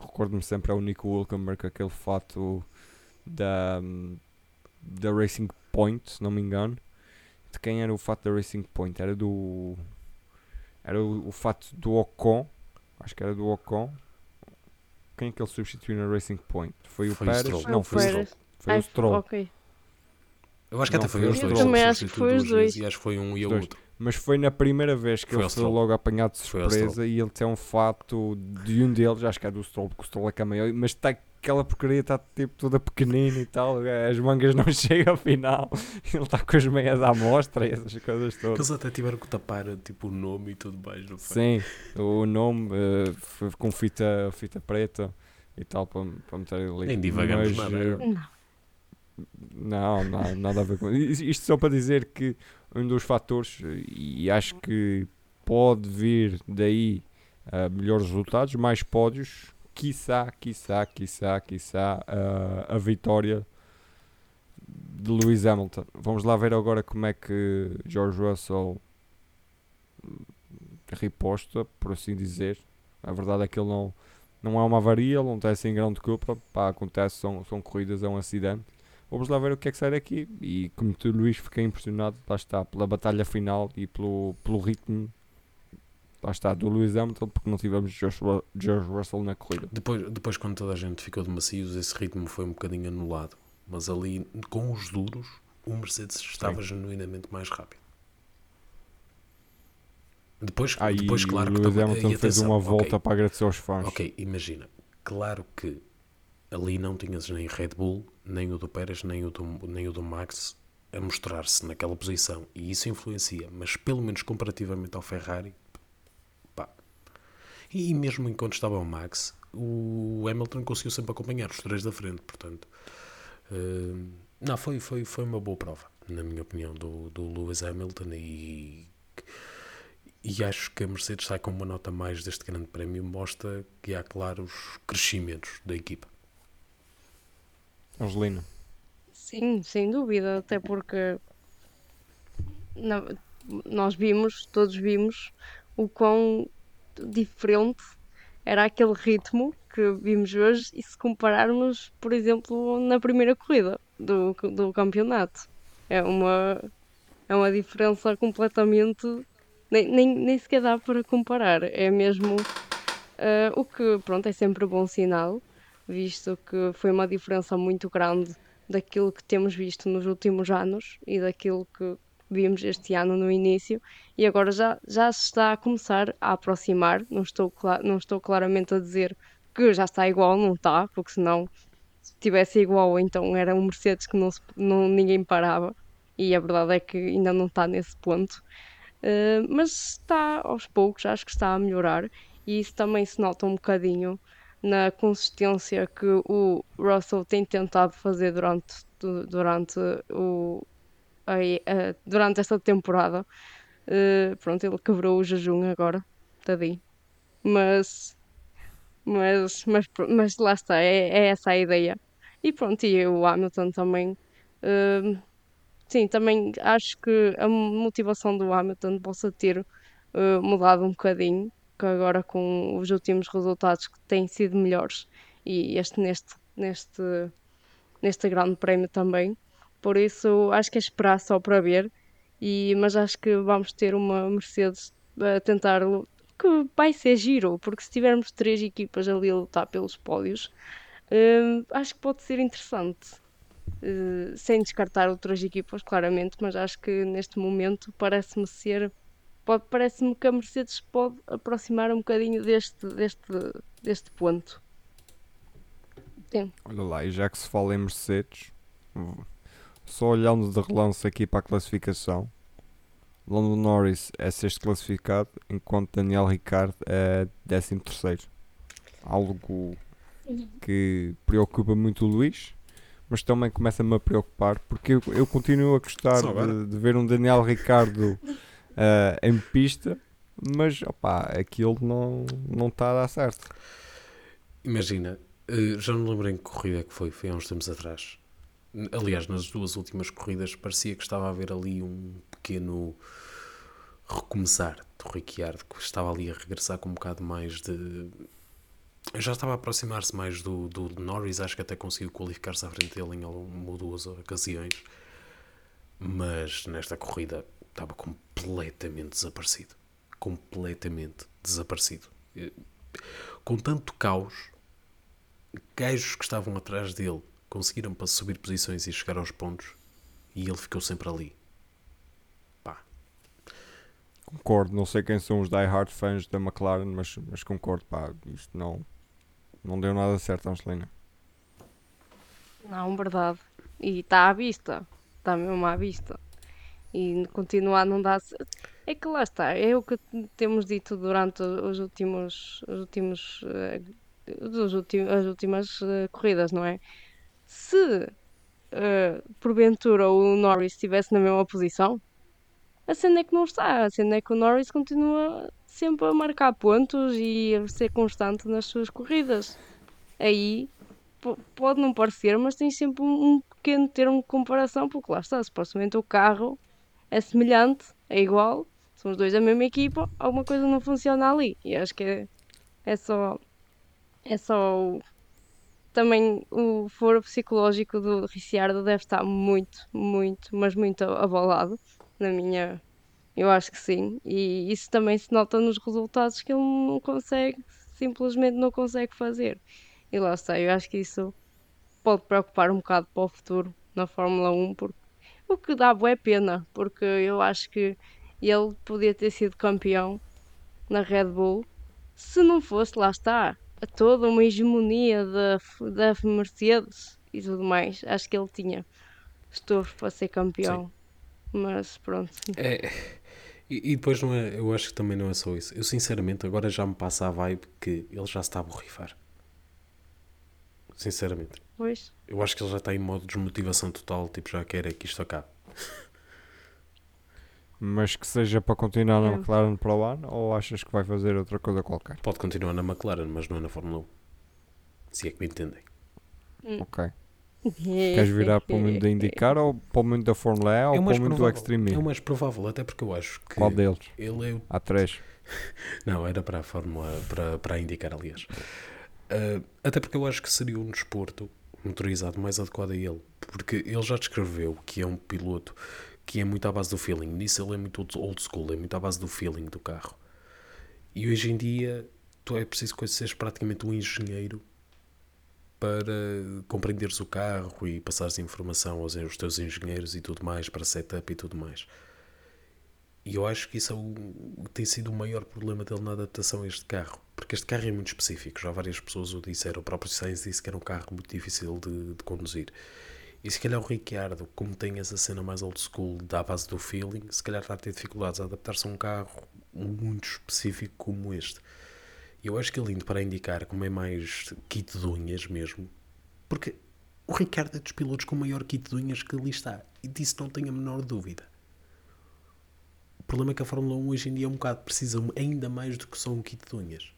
recordo-me sempre ao Nico Hülkenberg, aquele fato da, da Racing Point, se não me engano. De quem era o fato da Racing Point? Era do. Era o, o fato do Ocon. Acho que era do Ocon. Quem é que ele substituiu na Racing Point? Foi o Foi o Pérez? Foi Não, o foi o. Stroll. Foi o Ai, Stroll. Ok. Eu acho que Não, até foi foi os dois. Eu também acho que foi os dois. E acho que foi um e o outro. Mas foi na primeira vez que Foi ele foi Stroll. logo apanhado de surpresa e ele tem um fato de um deles, acho que é do Stroll, porque o Stroll é que é maior, mas está aquela porcaria está tipo toda pequenina e tal, as mangas não chegam ao final, ele está com as meias à mostra e essas coisas todas. Eles até tiveram que tapar tipo, o nome e tudo mais. Não foi? Sim, o nome eh, foi com fita, fita preta e tal para, para meter ali. Nem divagamos Mas, nada. Não. Não, não, nada a ver com isso. Isto só para dizer que um dos fatores, e acho que pode vir daí uh, melhores resultados, mais pódios, quiçá, quiçá, quiçá, quiçá uh, a vitória de Lewis Hamilton. Vamos lá ver agora como é que George Russell riposta, por assim dizer. A verdade é que ele não, não é uma avaria, ele não tem assim grande culpa. Pá, acontece, são, são corridas, é um acidente. Vamos lá ver o que é que sai daqui. E como tu, Luís, fiquei impressionado, lá está, pela batalha final e pelo, pelo ritmo lá está, do Lewis Hamilton, porque não tivemos George, George Russell na corrida. Depois, depois, quando toda a gente ficou de macios, esse ritmo foi um bocadinho anulado. Mas ali, com os duros, o Mercedes estava Sim. genuinamente mais rápido. Depois, ah, depois claro que Lewis Hamilton fez uma volta okay, para agradecer aos fãs. Ok, imagina, claro que ali não tinhas nem Red Bull, nem o do Pérez, nem o do, nem o do Max a mostrar-se naquela posição e isso influencia, mas pelo menos comparativamente ao Ferrari, pá. E mesmo enquanto estava o Max, o Hamilton conseguiu sempre acompanhar os três da frente, portanto, uh, não, foi, foi, foi uma boa prova, na minha opinião, do, do Lewis Hamilton e e acho que a Mercedes sai com uma nota mais deste grande prémio, mostra que há claros crescimentos da equipa. Angelina. Sim, sem dúvida, até porque nós vimos, todos vimos, o quão diferente era aquele ritmo que vimos hoje e se compararmos, por exemplo, na primeira corrida do, do campeonato. É uma, é uma diferença completamente nem, nem, nem sequer dá para comparar. É mesmo uh, o que, pronto, é sempre bom sinal, visto que foi uma diferença muito grande daquilo que temos visto nos últimos anos e daquilo que vimos este ano no início e agora já, já se está a começar a aproximar. Não estou, não estou claramente a dizer que já está igual, não está, porque senão se tivesse igual então era um Mercedes que não, se, não ninguém parava e a verdade é que ainda não está nesse ponto. Uh, mas está aos poucos, acho que está a melhorar e isso também se nota um bocadinho na consistência que o Russell tem tentado fazer durante, durante, o, a, a, durante esta temporada. Uh, pronto, ele quebrou o jejum agora, tadinho. Mas, mas, mas, mas lá está, é, é essa a ideia. E pronto, e o Hamilton também. Uh, Sim, também acho que a motivação do Hamilton possa ter uh, mudado um bocadinho, que agora com os últimos resultados que têm sido melhores e este neste, neste, neste grande prémio também. Por isso acho que é esperar só para ver, e, mas acho que vamos ter uma Mercedes a tentar que vai ser giro, porque se tivermos três equipas ali a lutar pelos pódios, uh, acho que pode ser interessante. Eh, sem descartar outras equipas, claramente, mas acho que neste momento parece-me ser. Pode, parece-me que a Mercedes pode aproximar um bocadinho deste, deste, deste ponto. Sim. Olha lá, e já que se fala em Mercedes, só olhando de relance aqui para a classificação, Lando Norris é sexto classificado, enquanto Daniel Ricciardo é décimo terceiro. Algo que preocupa muito o Luís, mas também começa-me a preocupar porque eu, eu continuo a gostar de, de, ver um Daniel Ricardo uh, em pista, mas opá, aquilo não, não está a dar certo. Imagina, uh, já não lembro em que corrida que foi, foi há uns tempos atrás. Aliás, nas duas últimas corridas parecia que estava a haver ali um pequeno recomeçar do Ricciardo, que estava ali a regressar com um bocado mais de já estava a aproximar-se mais do, do Norris, acho que até conseguiu qualificar-se à frente dele em uma ou duas ocasiões, mas nesta corrida estava completamente desaparecido. Completamente desaparecido. Com tanto caos, gajos que estavam atrás dele conseguiram para subir posições e chegar aos pontos e ele ficou sempre ali. Pá. Concordo, não sei quem são os die-hard fãs da McLaren, mas, mas concordo, pá, isto não não deu nada certo, Angelina. Não, verdade. E está à vista. Está mesmo à vista. E continuar não dá. É que lá está. É o que temos dito durante os últimos. Os últimos. Os últimos as últimas uh, corridas, não é? Se uh, porventura o Norris estivesse na mesma posição, a cena é que não está. A cena é que o Norris continua sempre a marcar pontos e a ser constante nas suas corridas. Aí po- pode não parecer, mas tem sempre um pequeno termo de comparação, porque lá está, supostamente o carro é semelhante, é igual, são os dois da mesma equipa, alguma coisa não funciona ali. E acho que é, é só. É só. o- Também o foro psicológico do Ricciardo deve estar muito, muito, mas muito abalado, na minha. Eu acho que sim. E isso também se nota nos resultados que ele não consegue, simplesmente não consegue fazer. E lá está, eu acho que isso pode preocupar um bocado para o futuro na Fórmula 1, porque o que dá boa pena, porque eu acho que ele podia ter sido campeão na Red Bull se não fosse, lá está, a toda uma hegemonia da, da Mercedes e tudo mais. Acho que ele tinha estofo para ser campeão. Mas pronto, É, e, e depois não é, eu acho que também não é só isso. Eu sinceramente agora já me passa a vibe que ele já se está a borrifar. Sinceramente. pois. Eu acho que ele já está em modo de desmotivação total, tipo, já quer é que isto acabe. Mas que seja para continuar na. McLaren para o ano ou achas que vai fazer outra coisa qualquer? Pode continuar na McLaren, mas não é na Fórmula 1. Se é que me entendem. Ok. Queres virar para o mundo da IndyCar ou para o mundo da Fórmula E ou É o para mais o mundo do provável. Extreme É o mais provável, até porque eu acho que Qual deles? ele é o Há três. Não, era para a Fórmula, para, para a indicar, aliás. Ah, até porque eu acho que seria um desporto motorizado mais adequado a ele. Porque ele já descreveu que é um piloto que é muito à base do feeling. Nisso ele é muito old- school, é muito à base do feeling do carro. E hoje em dia, tu é preciso que seres praticamente um engenheiro para compreenderes o carro e passares informação aos, aos teus engenheiros e tudo mais, para setup e tudo mais. E eu acho que isso é o, tem sido o maior problema dele na adaptação a este carro. Porque este carro é muito específico. Já várias pessoas o disseram. O próprio Sainz disse que era um carro muito difícil de, de conduzir. E se calhar o Ricciardo, como tem essa cena mais old school da base do feeling, se calhar está a ter dificuldades a adaptar-se a um carro muito específico como este. Eu acho que ele indo para indicar como é mais kit de unhas mesmo. Porque o Ricardo é dos pilotos com o maior kit de unhas que ali está. E disso não tenho a menor dúvida. O problema é que a Fórmula 1 hoje em dia é um bocado precisa ainda mais do que só um kit de unhas.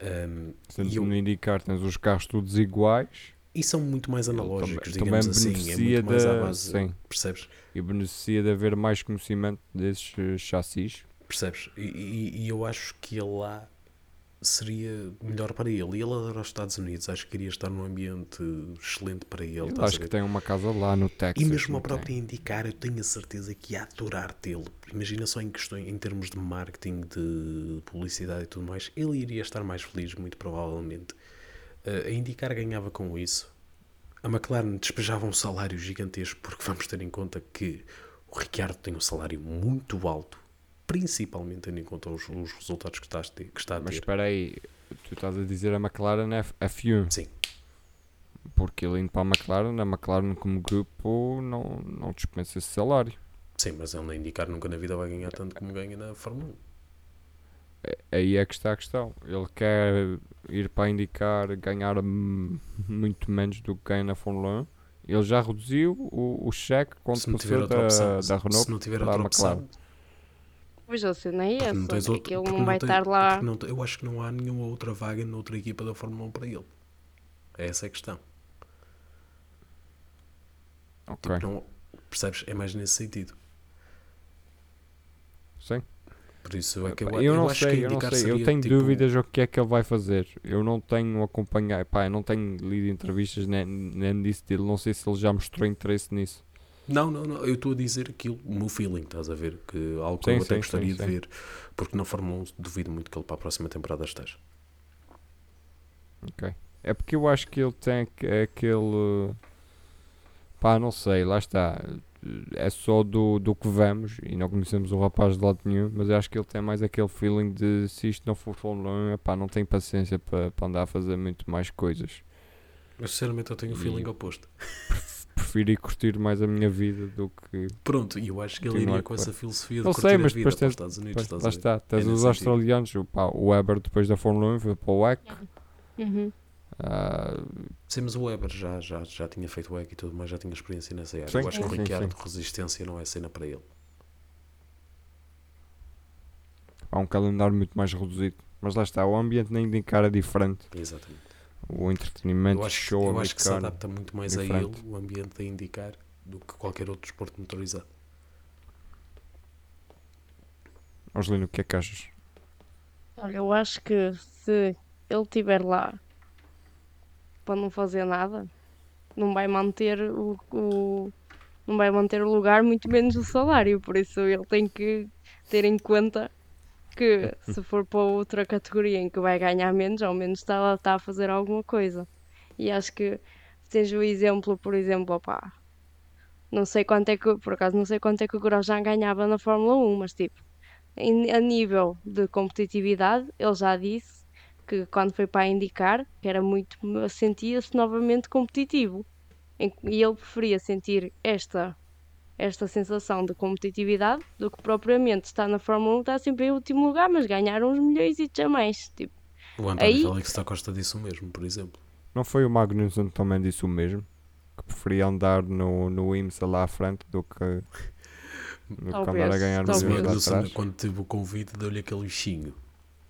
Um, que eu- no IndyCar tens os carros todos iguais e são muito mais analógicos, também, digamos também assim. É muito mais à da- base. sim. Percebes? e beneficia de haver mais conhecimento desses eh, chassis. Percebes? E, e- e eu acho que lá seria melhor para ele. E ele adora os Estados Unidos. Acho que iria estar num ambiente excelente para ele. Acho que tem uma casa lá no Texas. E mesmo a própria tem? indicar, eu tenho a certeza que ia adorar tê-lo. Imagina só em questões, em termos de marketing, de publicidade e tudo mais, ele iria estar mais feliz, muito provavelmente. Eh, a indicar ganhava com isso. A McLaren despejava um salário gigantesco, porque vamos ter em conta que o Ricciardo tem um salário muito alto, principalmente tendo em conta os, os resultados que, estás que está a Mas ter. espera aí, tu estás a dizer a McLaren F- F1. Sim. Porque ele indo para a McLaren, a McLaren como grupo não, não dispensa esse salário. Sim, mas ele na indicar nunca na vida vai ganhar tanto como ganha na Fórmula 1. É- Aí é que está a questão. Ele quer ir para indicar ganhar muito menos do que ganha na Fórmula 1. Ele já reduziu o, o cheque quando Se não tiver passou da, opção, da Renault se não tiver para a McLaren. opção, Pois a cena é essa, não tens é outro- que ele porque não vai tem- estar lá. não eu acho que não há nenhuma outra vaga noutra equipa da Fórmula 1 para ele. Essa é a questão. Ok, Tipo, não, percebes? É mais nesse sentido. sim. Por isso é que eu, eu, eu não acho que sei, eu não sei. Eu tenho tipo, dúvidas o que é que ele vai fazer. Eu não tenho acompanhado, pá, eu não tenho lido entrevistas nem, nem disso dele. Não sei se ele já mostrou interesse nisso. Não, não, não. Eu estou a dizer aquilo, o meu feeling, estás a ver? Que algo que eu até sim, gostaria sim, de sim. ver. Porque na Fórmula 1 duvido muito que ele para a próxima temporada esteja. Ok. É porque eu acho que ele tem aque- aquele. Pá, não sei, lá está. É só do, do que vemos e não conhecemos o rapaz de lado nenhum, mas eu acho que ele tem mais aquele feeling de se isto não for Fórmula 1, epá, não tem paciência para para andar a fazer muito mais coisas. Mas sinceramente eu tenho o feeling E- oposto. Prefiro ir curtir mais a minha vida do que. Pronto, e eu acho que ele iria com essa filosofia de Não curtir sei, a mas vida depois para os tens- Estados Unidos, lá está, tens nesse os australianos, o, pá, o Weber depois da Fórmula 1 foi para o WEC. Uhum. ah, Sim, mas o Weber já, já, já tinha feito o EC e tudo mais, já tinha experiência nessa área. Sim, eu acho que o Ricciardo resistência não é cena para ele. há um calendário muito mais reduzido. Mas lá está, o ambiente nem de cara é diferente. Exatamente. O entretenimento Eu acho, show eu acho que se adapta muito mais a ele, o ambiente a indicar, do que qualquer outro desporto motorizado. Angelino, o que é que achas? Olha, eu acho que se ele estiver lá para não fazer nada, não vai manter o, o- não vai manter o lugar, muito menos o salário. Por isso ele tem que ter em conta que se for para outra categoria em que vai ganhar menos, ao menos está, está a fazer alguma coisa. E acho que tens o exemplo, por exemplo, opá, não sei quanto é que, por acaso não sei quanto é que o Grosjean ganhava na Fórmula 1, mas tipo, em- a nível de competitividade, ele já disse que quando foi para indicar, que era muito, sentia-se novamente competitivo. E ele preferia sentir esta, esta sensação de competitividade do que propriamente estar na Fórmula 1, estar sempre em último lugar, mas ganhar uns milhões e a mais. Tipo, O António Aí- Félix da Costa disse o mesmo, por exemplo. Não foi o Magnussen que também disse o mesmo? Que preferia andar no, no IMSA lá à frente do que, do que andar a ganhar talvez. Milhões Magnussen, atrás? quando teve o convite, deu-lhe aquele bichinho.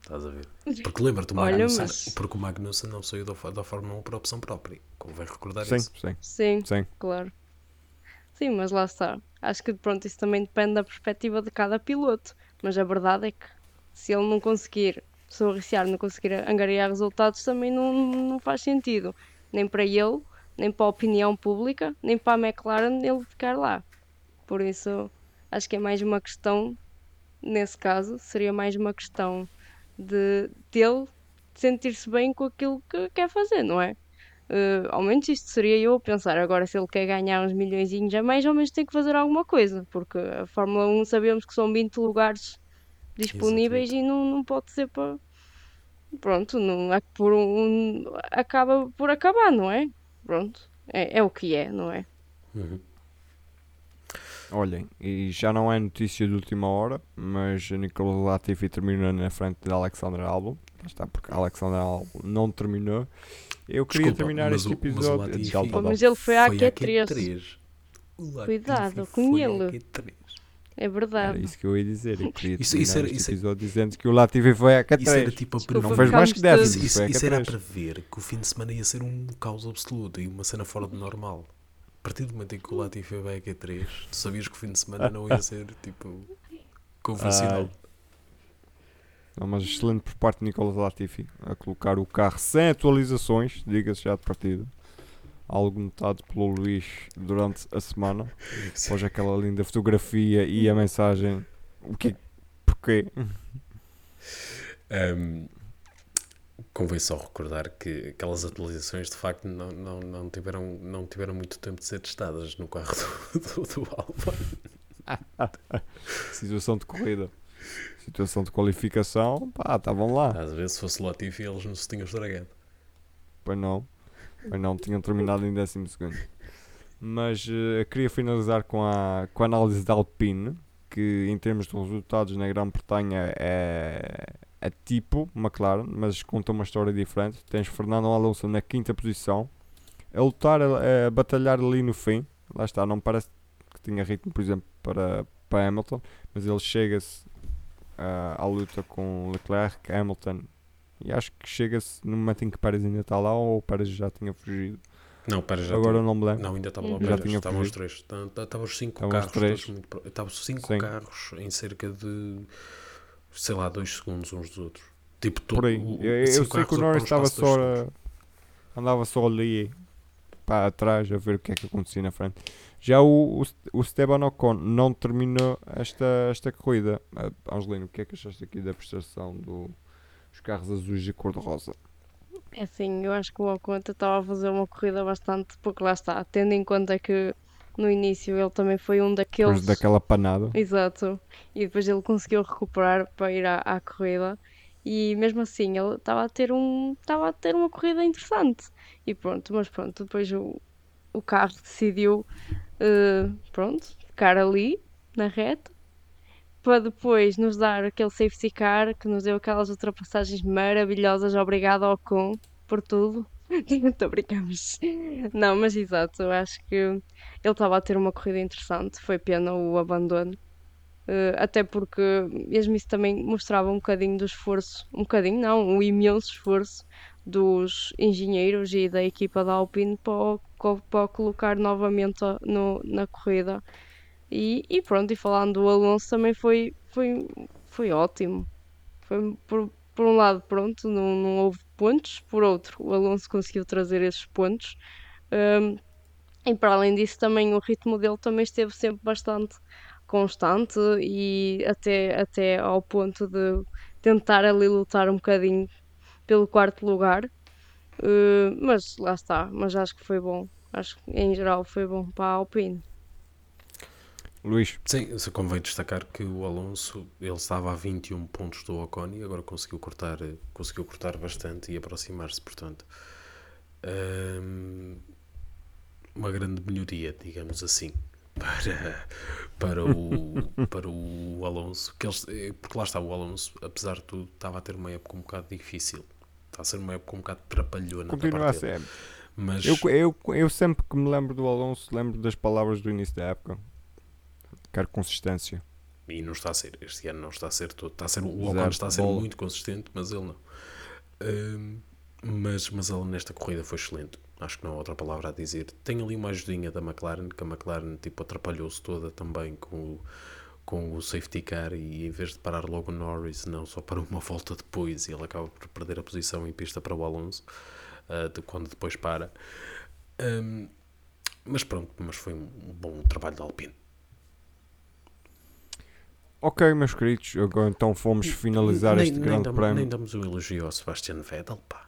Estás a ver? Porque lembra-te, o Magnussen, mas- porque o Magnussen não saiu da, da Fórmula 1 por opção própria. Convém recordar Sim, isso. sim, sim, sim. claro. Sim, mas lá está. Acho que pronto, isso também depende da perspectiva de cada piloto. Mas a verdade é que se ele não conseguir, se o Ricciardo não conseguir angariar resultados, também não, não faz sentido. Nem para ele, nem para a opinião pública, nem para a McLaren ele ficar lá. Por isso, acho que é mais uma questão, nesse caso, seria mais uma questão de dele sentir-se bem com aquilo que quer fazer, não é? Eh, ao menos isto seria eu a pensar. Agora, se ele quer ganhar uns milhões a mais, ao menos tem que fazer alguma coisa, porque a Fórmula 1 sabemos que são 20 lugares disponíveis e não, não pode ser para. Pronto, não, é por um, acaba por acabar, não é? Pronto, é, é o que é, não é? Uhum. Olhem, e já não é notícia de última hora, mas a Nicola Latifi terminou na frente de Alexander Albon. Está, porque Alexander Albon não terminou. Eu queria Desculpa, terminar mas este o- mas o episódio. Latifi- Já, Pô, perdão. mas ele foi à Foi à Q3. Q3. O Latifi Cuidado com à ele. Q3. É Era verdade. isso que eu ia dizer. Eu queria Isso- terminar isso era- este isso- episódio dizendo que o Latifi foi à Q3. Isso era tipo a Desculpa, não prever- fez mais que ficámos décimo, Isso, isso- era a Q3. prever que o fim de semana ia ser um caos absoluto e uma cena fora do normal. A partir do momento em que o Latifi vai a Q3, tu sabias que o fim de semana não ia ser tipo convencional. Não, mas excelente por parte de Nicolas Latifi a colocar o carro sem atualizações, diga-se já de partida. Algo notado pelo Luís durante a semana. Após aquela linda fotografia e a mensagem. O que Porquê? Um, convém só recordar que aquelas atualizações de facto não, não, não, tiveram, não tiveram muito tempo de ser testadas no carro do, do, do Alba. Situação de corrida. Situação de qualificação. Pá, estavam lá. Às vezes, se fosse Latifi, eles não se tinham estragado. Pois não. Pois não, tinham terminado em 12 segundo. Mas eh, queria finalizar com a, com a análise da Alpine, que em termos de resultados na Grã-Bretanha é, é tipo McLaren, mas conta uma história diferente. Tens Fernando Alonso na quinta posição, a lutar, a, a batalhar ali no fim. Lá está, não parece que tinha ritmo, por exemplo, para, para Hamilton, mas ele chega-se à luta com Leclerc, Hamilton e acho que chega-se no momento em que Pérez ainda está lá ou o Pérez já tinha fugido. Não, para já Agora tinha- não me lembro. Não, ainda estava lá o Já Pérez, tinha estavam os três. Estavam- Estavam os cinco Estavam os carros, três. todos muito estavam cinco Sim. carros em cerca de sei lá, dois segundos uns dos outros. Tipo, todo, Por aí. o- Eu, eu sei que o Norris estava só. a- andava só ali para atrás a ver o que é que acontecia na frente. Já o, o, o Esteban Ocon não terminou esta, esta corrida. Angelino, o que é que achaste aqui da prestação do- dos carros azuis e cor-de-rosa? É assim, eu acho que o Ocon estava a fazer uma corrida bastante, porque lá está, tendo em conta que no início ele também foi um Depois daqueles. daquela panada. Exato. E depois ele conseguiu recuperar para ir à, à corrida. E mesmo assim ele estava a ter um estava a ter uma corrida interessante. E pronto, mas pronto, depois o, o carro decidiu eh, pronto, ficar ali na reta para depois nos dar aquele safety car que nos deu aquelas ultrapassagens maravilhosas. Obrigado ao com por tudo. Estou brincamos. Não, mas exato, eu acho que ele estava a ter uma corrida interessante. Foi pena o abandono. Uh, até porque mesmo isso também mostrava um bocadinho do esforço, um bocadinho não, um imenso esforço dos engenheiros e da equipa da Alpine para, para colocar novamente no, na corrida. E, e, pronto, e falando do Alonso também foi, foi, foi ótimo. Foi, por, por um lado, pronto, não, não houve pontos, por outro, o Alonso conseguiu trazer esses pontos. Um, e para além disso, também o ritmo dele também esteve sempre bastante constante e até, até ao ponto de tentar ali lutar um bocadinho pelo quarto lugar. Uh, mas lá está, mas acho que foi bom. Acho que em geral foi bom para a Alpine. Luís. Sim, convém destacar que o Alonso ele estava a 21 pontos do Ocon e agora conseguiu cortar, conseguiu cortar bastante e aproximar-se, portanto. Um, uma grande melhoria, digamos assim, para, para, o, para o Alonso. Que eles, porque lá está, o Alonso, apesar de tudo, estava a ter uma época um bocado difícil. Está a ser uma época um bocado trapalhona. Continua a ser. Mas... Eu, eu, eu sempre que me lembro do Alonso, lembro das palavras do início da época. Quero consistência. E não está a ser. Este ano não está a ser todo. Está a ser, o Ocon está a ser muito consistente, mas ele não. Um, mas, mas ele nesta corrida foi excelente. Acho que não há outra palavra a dizer. Tem ali uma ajudinha da McLaren, que a McLaren tipo, atrapalhou-se toda também com o, com o safety car e em vez de parar logo o Norris, não, só para uma volta depois e ele acaba por perder a posição em pista para o Alonso, uh, de, quando depois para. Um, mas pronto, mas foi um bom trabalho da Alpine. Ok, meus queridos, agora então fomos finalizar nem, este grande prémio. Nem damos o um elogio ao Sebastian Vettel, pá.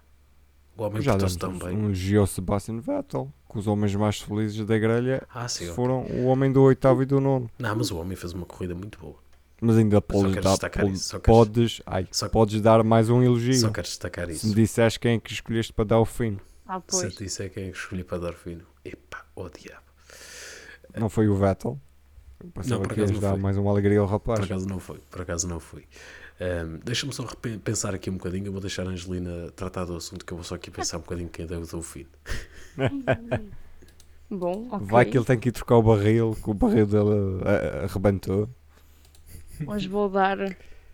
O homem Já portou-se tão bem. Um elogio ao Sebastian Vettel, que os homens mais felizes da grelha ah, sim, foram okay. o homem do oitavo e do nono. Não, mas o homem fez uma corrida muito boa. Mas ainda podes dar, podes, podes, ai, só, podes dar mais um elogio. Só quero destacar isso. Se me disseste quem é que escolheste para dar o fino. Ah, pois. Se eu disser quem é que escolhi para dar o fino, epá, oh diabo. Não foi o Vettel? Pensava não, que ias dar mais uma alegria ao rapaz. Por acaso não foi, por acaso não foi. Um, Deixa-me só pensar aqui um bocadinho. Eu vou deixar a Angelina tratar do assunto, que eu vou só aqui pensar um bocadinho quem deu o fim. Bom, okay. Vai que ele tem que ir trocar o barril, que o barril dele arrebentou. Hoje vou dar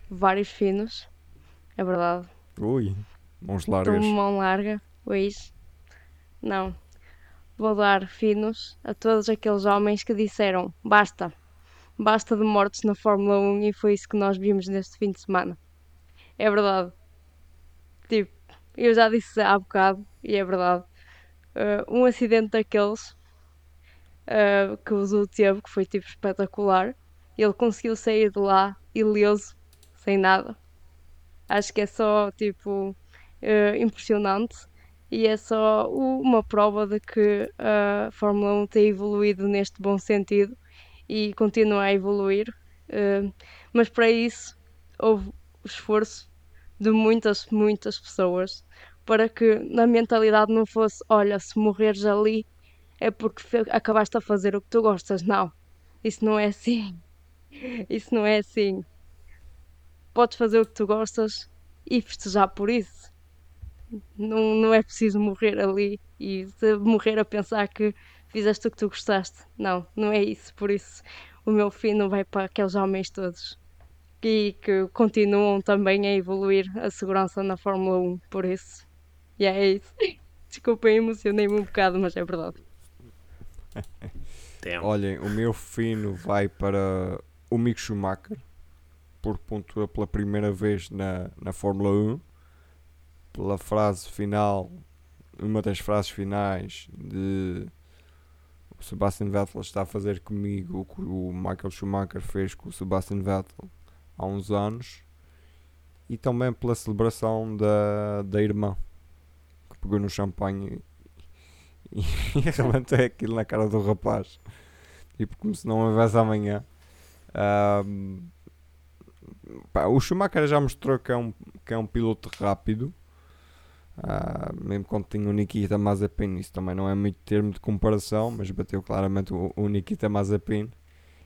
vários finos, é verdade. Ui, mãos largas. Estou mão larga, hoje. Não, vou dar finos a todos aqueles homens que disseram basta, basta de mortes na Fórmula 1 e foi isso que nós vimos neste fim de semana. É verdade. Tipo, eu já disse há bocado e é verdade. Uh, um acidente daqueles uh, que o Zul teve, que foi tipo espetacular, ele conseguiu sair de lá ileso, sem nada. Acho que é só tipo uh, impressionante e é só uma prova de que a Fórmula 1 tem evoluído neste bom sentido e continua a evoluir. Uh, mas para isso houve o esforço de muitas, muitas pessoas para que na mentalidade não fosse: olha, se morreres ali é porque acabaste a fazer o que tu gostas. Não, isso não é assim. Isso não é assim. Podes fazer o que tu gostas e festejar por isso não, não é preciso morrer ali e morrer a pensar que fizeste o que tu gostaste. Não, não é isso. Por isso, o meu fim não vai para aqueles homens todos e que continuam também a evoluir a segurança na Fórmula 1. Por isso, e yeah, é isso. Desculpem, emocionei-me um bocado, mas é verdade. Olhem, o meu fino vai para o Mick Schumacher, por pontua pela primeira vez na, na Fórmula 1 pela frase final, uma das frases finais de o Sebastian Vettel está a fazer comigo o que o Michael Schumacher fez com o Sebastian Vettel há uns anos e também pela celebração da, da irmã que pegou no champanhe e, e arrebentou aquilo na cara do rapaz. Tipo como se não houvesse amanhã. Um, pá, o Schumacher já mostrou que é um, que é um piloto rápido Uh, mesmo quando tinha o Nikita Mazepin, isso também não é muito termo de comparação, mas bateu claramente o, o Nikita Mazepin.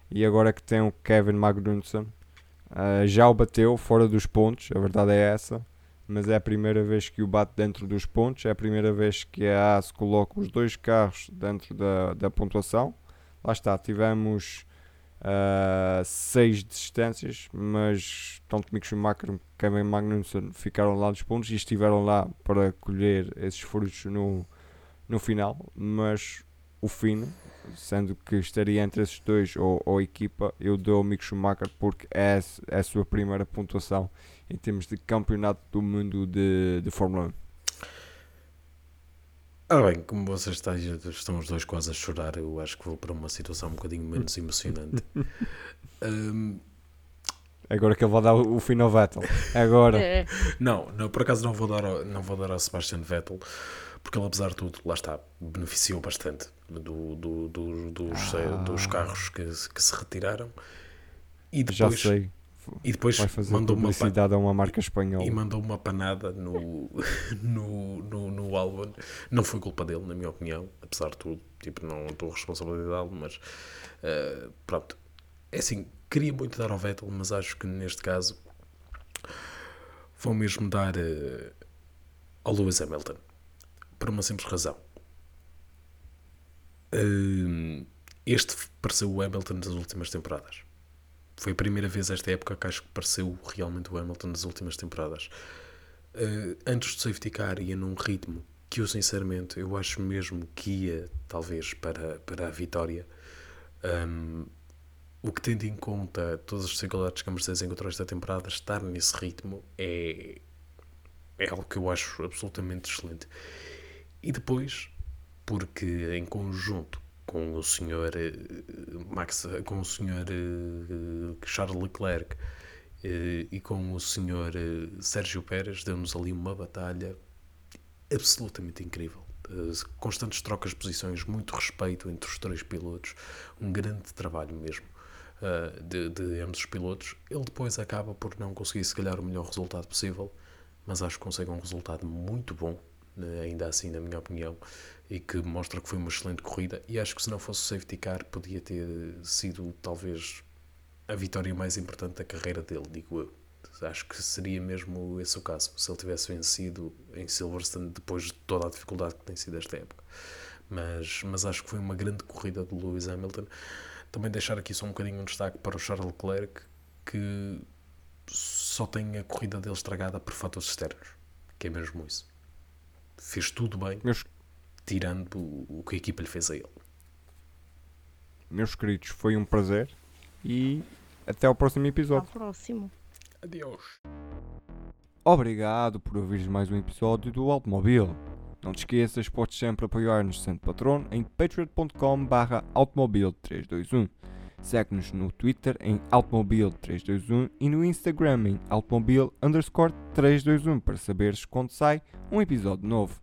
E agora que tem o Kevin Magnussen, uh, já o bateu fora dos pontos, a verdade é essa. Mas é a primeira vez que o bate dentro dos pontos, é a primeira vez que a AS coloca os dois carros dentro da, da pontuação. Lá está, tivemos uh, seis desistências, mas tanto Mick Schumacher como Kevin Magnussen ficaram lá dos pontos e estiveram lá para colher esses frutos no, no final, mas o fino, sendo que estaria entre esses dois ou, ou equipa, eu dou ao Mick Schumacher porque é, é a sua primeira pontuação em termos de campeonato do mundo de, de Fórmula 1. Ah bem, como vocês estão os dois quase a chorar, eu acho que vou para uma situação um bocadinho menos emocionante. um... Agora que ele vai dar o fim ao Vettel. Agora. É. Não, não, por acaso não vou dar ao, não vou dar ao Sebastian Vettel, porque ele apesar de tudo, lá está, beneficiou bastante do, do, do dos, ah. dos carros que, que se retiraram. E depois, Já sei. E depois vai fazer mandou publicidade uma, a uma marca espanhola. E mandou uma panada no, no, no, no álbum. Não foi culpa dele, na minha opinião, apesar de tudo. Tipo, não estou responsabilidade, mas uh, pronto. É assim, queria muito dar ao Vettel, mas acho que neste caso vou mesmo dar uh, ao Lewis Hamilton. Por uma simples razão. Uh, este pareceu o Hamilton das últimas temporadas foi a primeira vez esta época que acho que pareceu realmente o Hamilton nas últimas temporadas. Uh, antes do safety car ia num ritmo que eu sinceramente eu acho mesmo que ia talvez para, para a vitória. Um, o que tendo em conta todas as dificuldades que a Mercedes encontrou esta temporada, estar nesse ritmo é, é algo que eu acho absolutamente excelente. E depois, porque em conjunto com o senhor eh, Max, com o senhor eh, Charles Leclerc eh, e com o senhor Sérgio Pérez deu-nos ali uma batalha absolutamente incrível. Constantes trocas de posições, muito respeito entre os três pilotos, um grande trabalho mesmo de, de ambos os pilotos. Ele depois acaba por não conseguir, se calhar, o melhor resultado possível, mas acho que consegue um resultado muito bom, ainda assim, na minha opinião e que mostra que foi uma excelente corrida. E acho que se não fosse o safety car, podia ter sido talvez a vitória mais importante da carreira dele, digo eu. Acho que seria mesmo esse o caso, se ele tivesse vencido em Silverstone depois de toda a dificuldade que tem sido esta época. Mas, mas acho que foi uma grande corrida de Lewis Hamilton. Também deixar aqui só um bocadinho um destaque para o Charles Leclerc, que só tem a corrida dele estragada por fatores externos, que é mesmo isso. Fez tudo bem. Meus, tirando o que a equipa lhe fez a ele. Meus queridos, foi um prazer e até ao próximo episódio. Até ao próximo. Adeus. Obrigado por ouvires mais um episódio do Automóvel. Não te esqueças, podes sempre apoiar-nos sendo patrono em patreon.com barra automobil321. Segue-nos no Twitter em automobil321 e no Instagram em automobil 321 para saberes quando sai um episódio novo.